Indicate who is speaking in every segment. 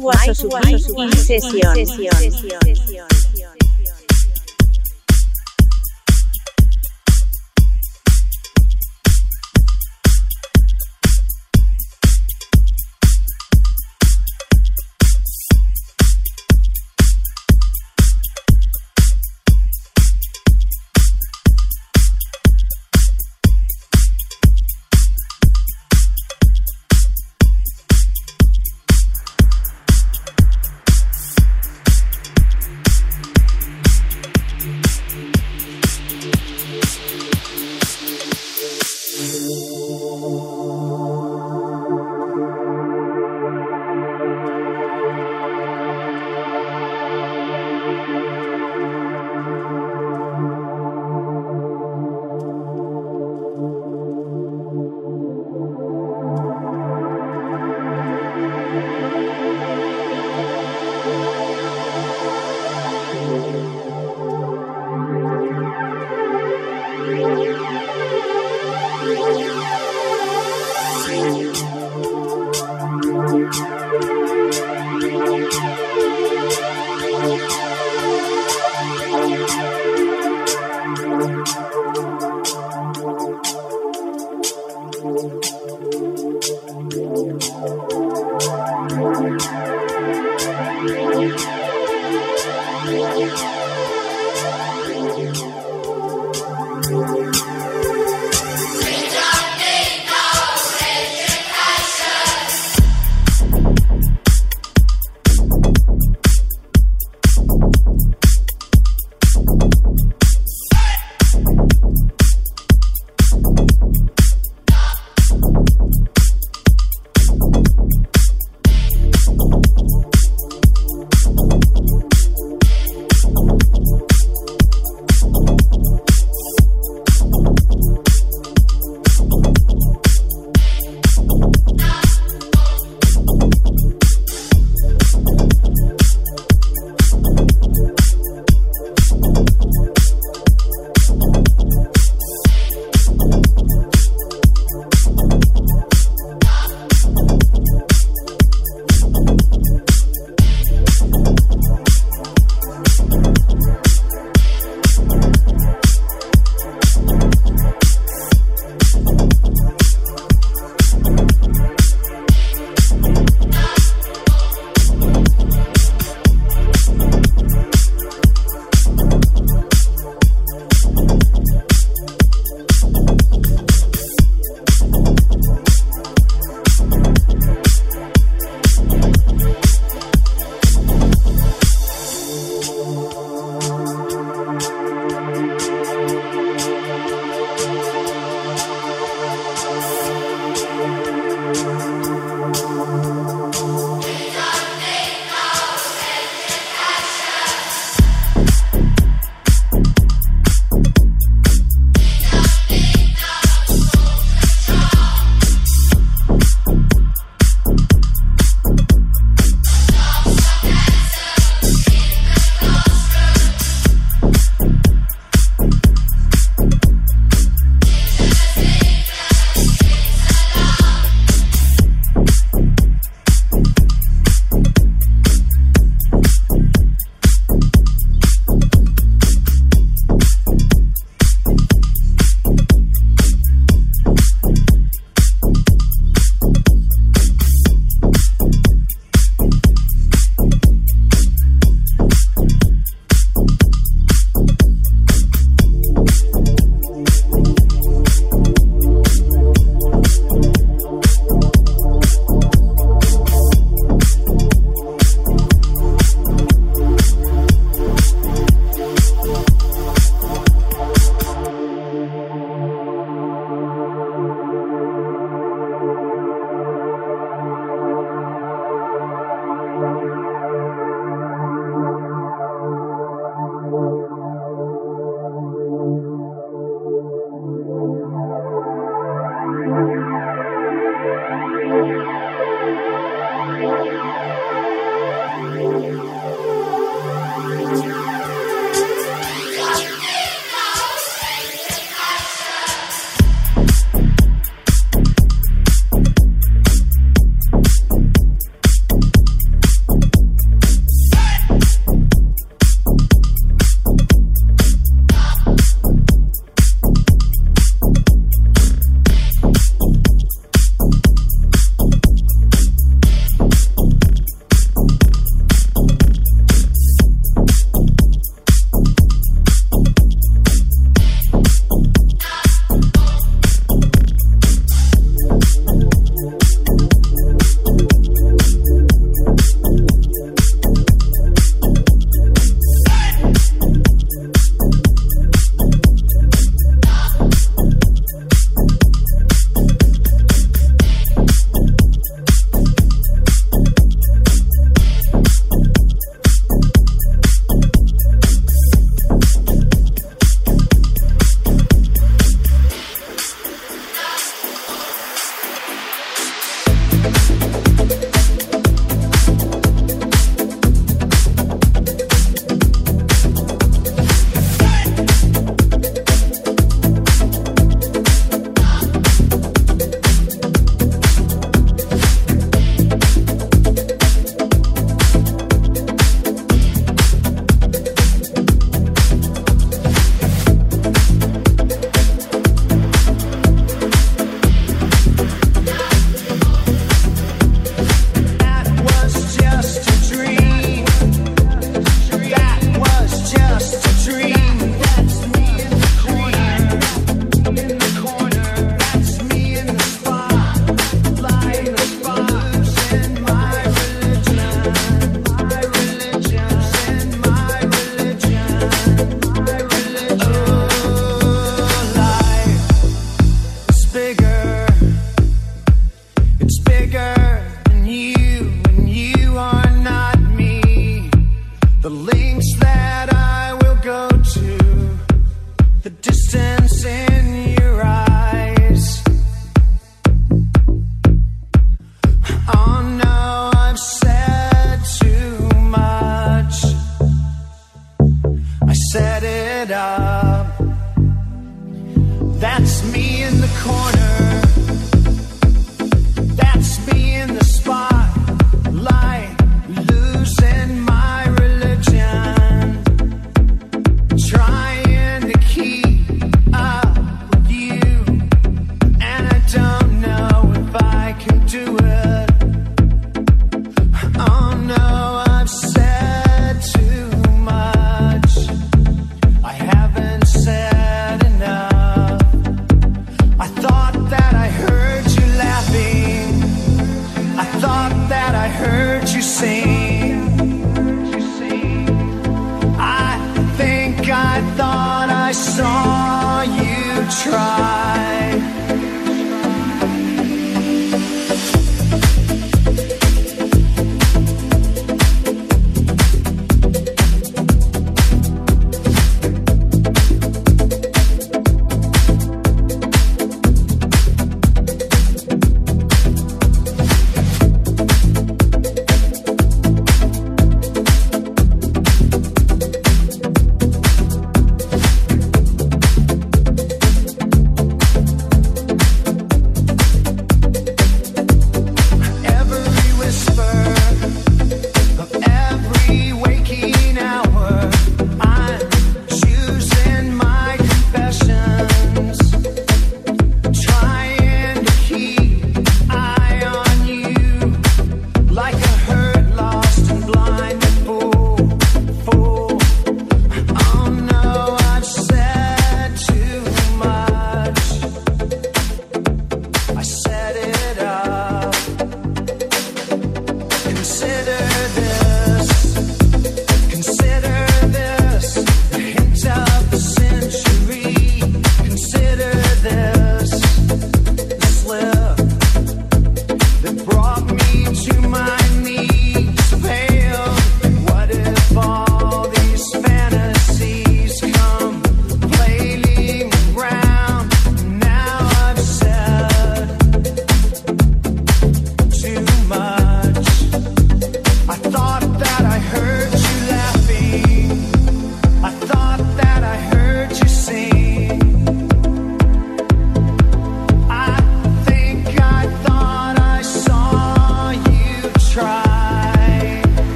Speaker 1: Guaso Sesión.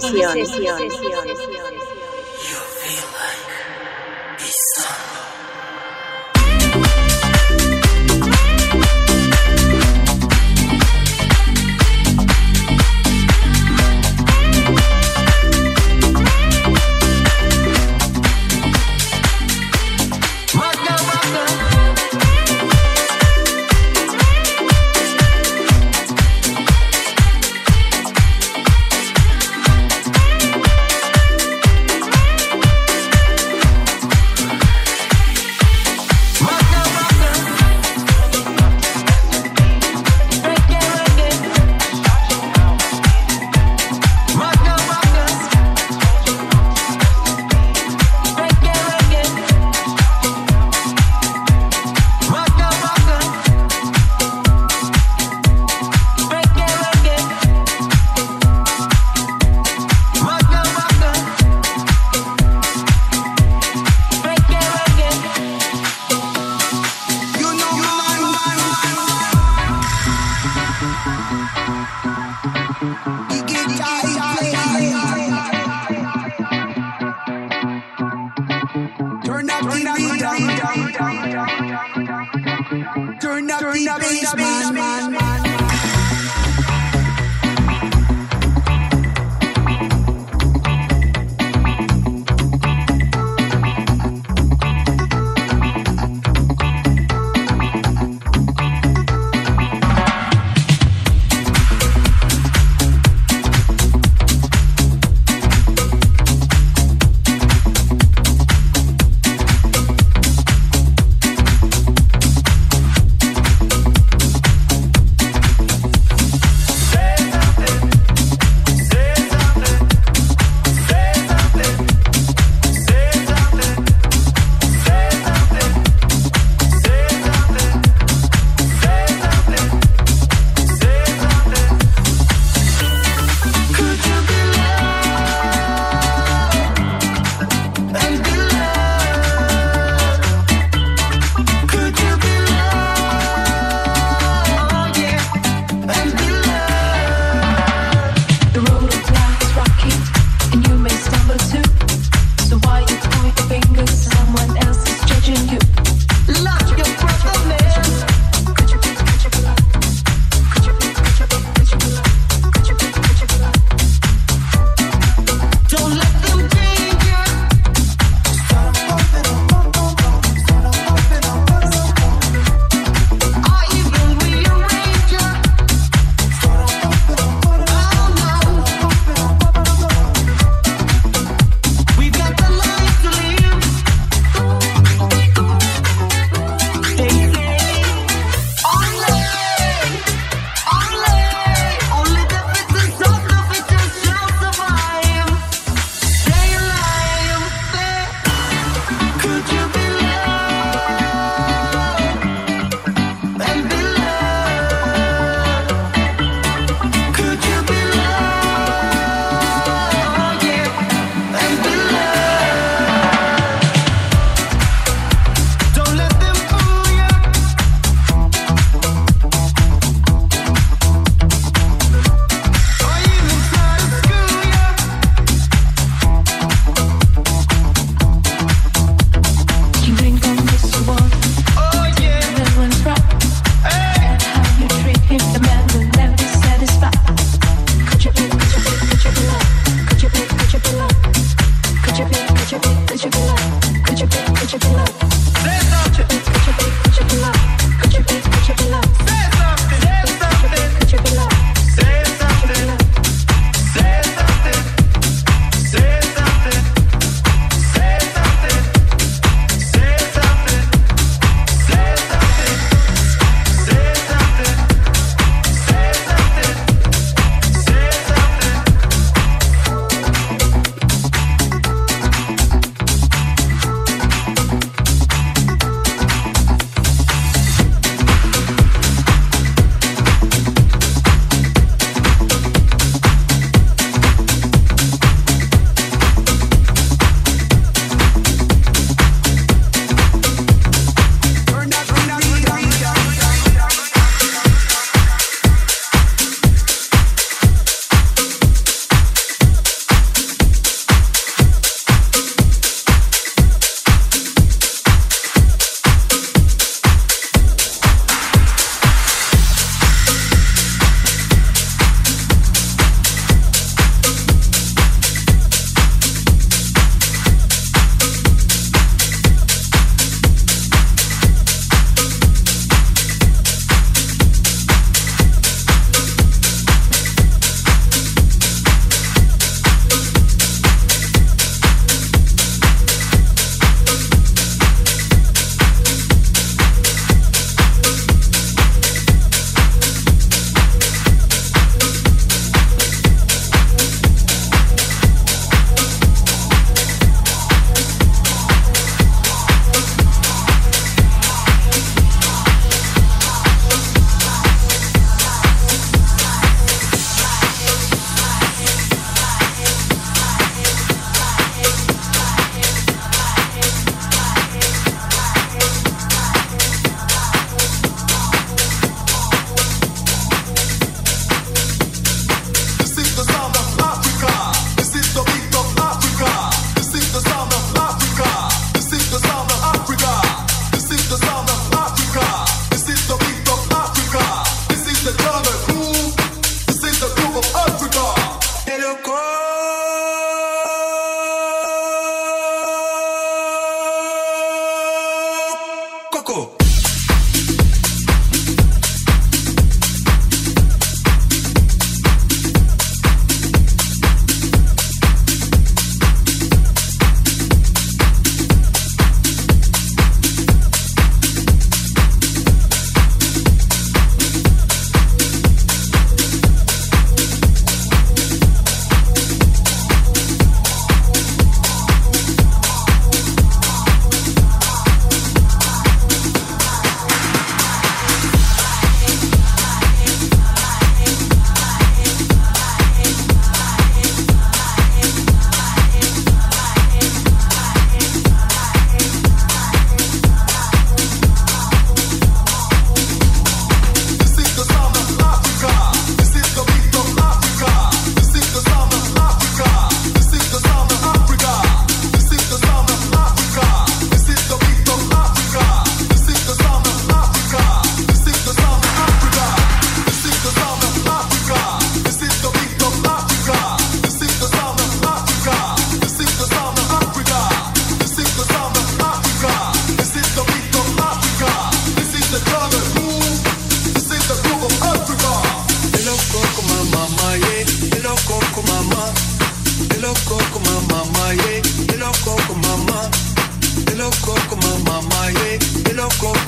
Speaker 1: sesión. sesión.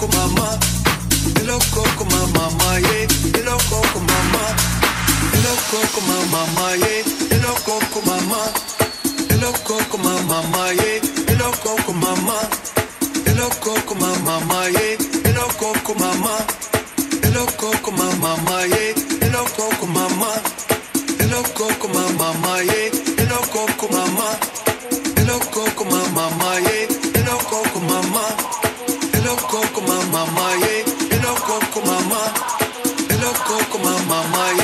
Speaker 2: con mamá, estoy loco yeah, estoy loco con mamá, mamá, yeah, estoy loco con mamá, yeah, estoy loco con mamá, yeah, estoy loco con mamá, yeah, estoy loco mamá loco como mamá, yeah. Estoy coco mamá. Estoy coco como mamá, yeah.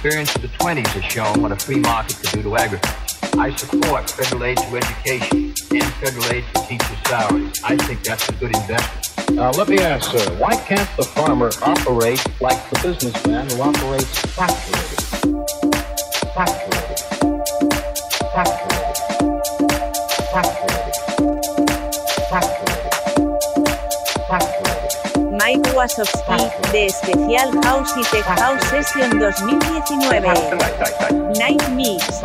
Speaker 3: experience of the 20s has shown what a free market can do to agriculture. I support federal aid to education and federal aid to teachers' salaries. I think that's a good investment.
Speaker 4: Now, let me ask, sir, why can't the farmer operate like the businessman who operates factories? Factories. Factories. Factories.
Speaker 1: Aguas de Especial House y Tech House Session 2019. Night Mix.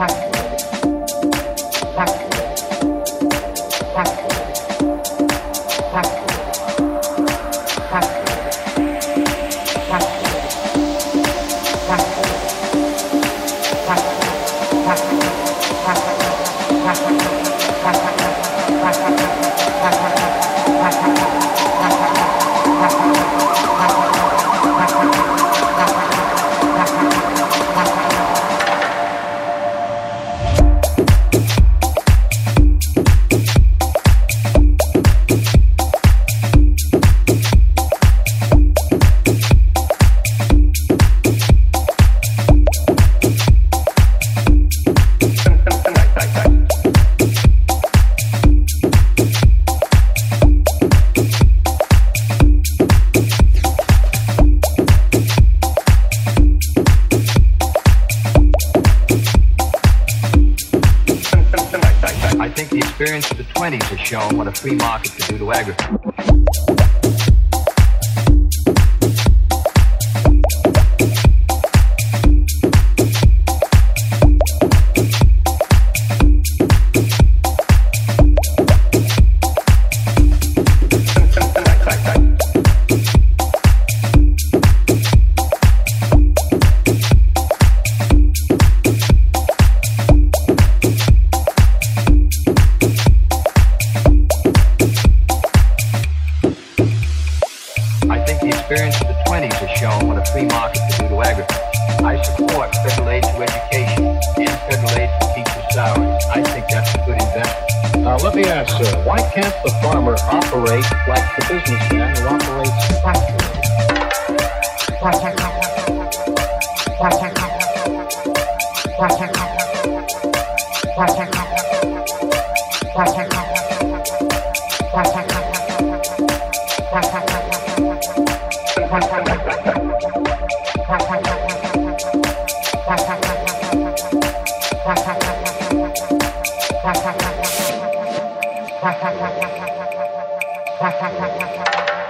Speaker 4: Thank you.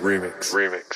Speaker 5: Remix.
Speaker 6: Remix.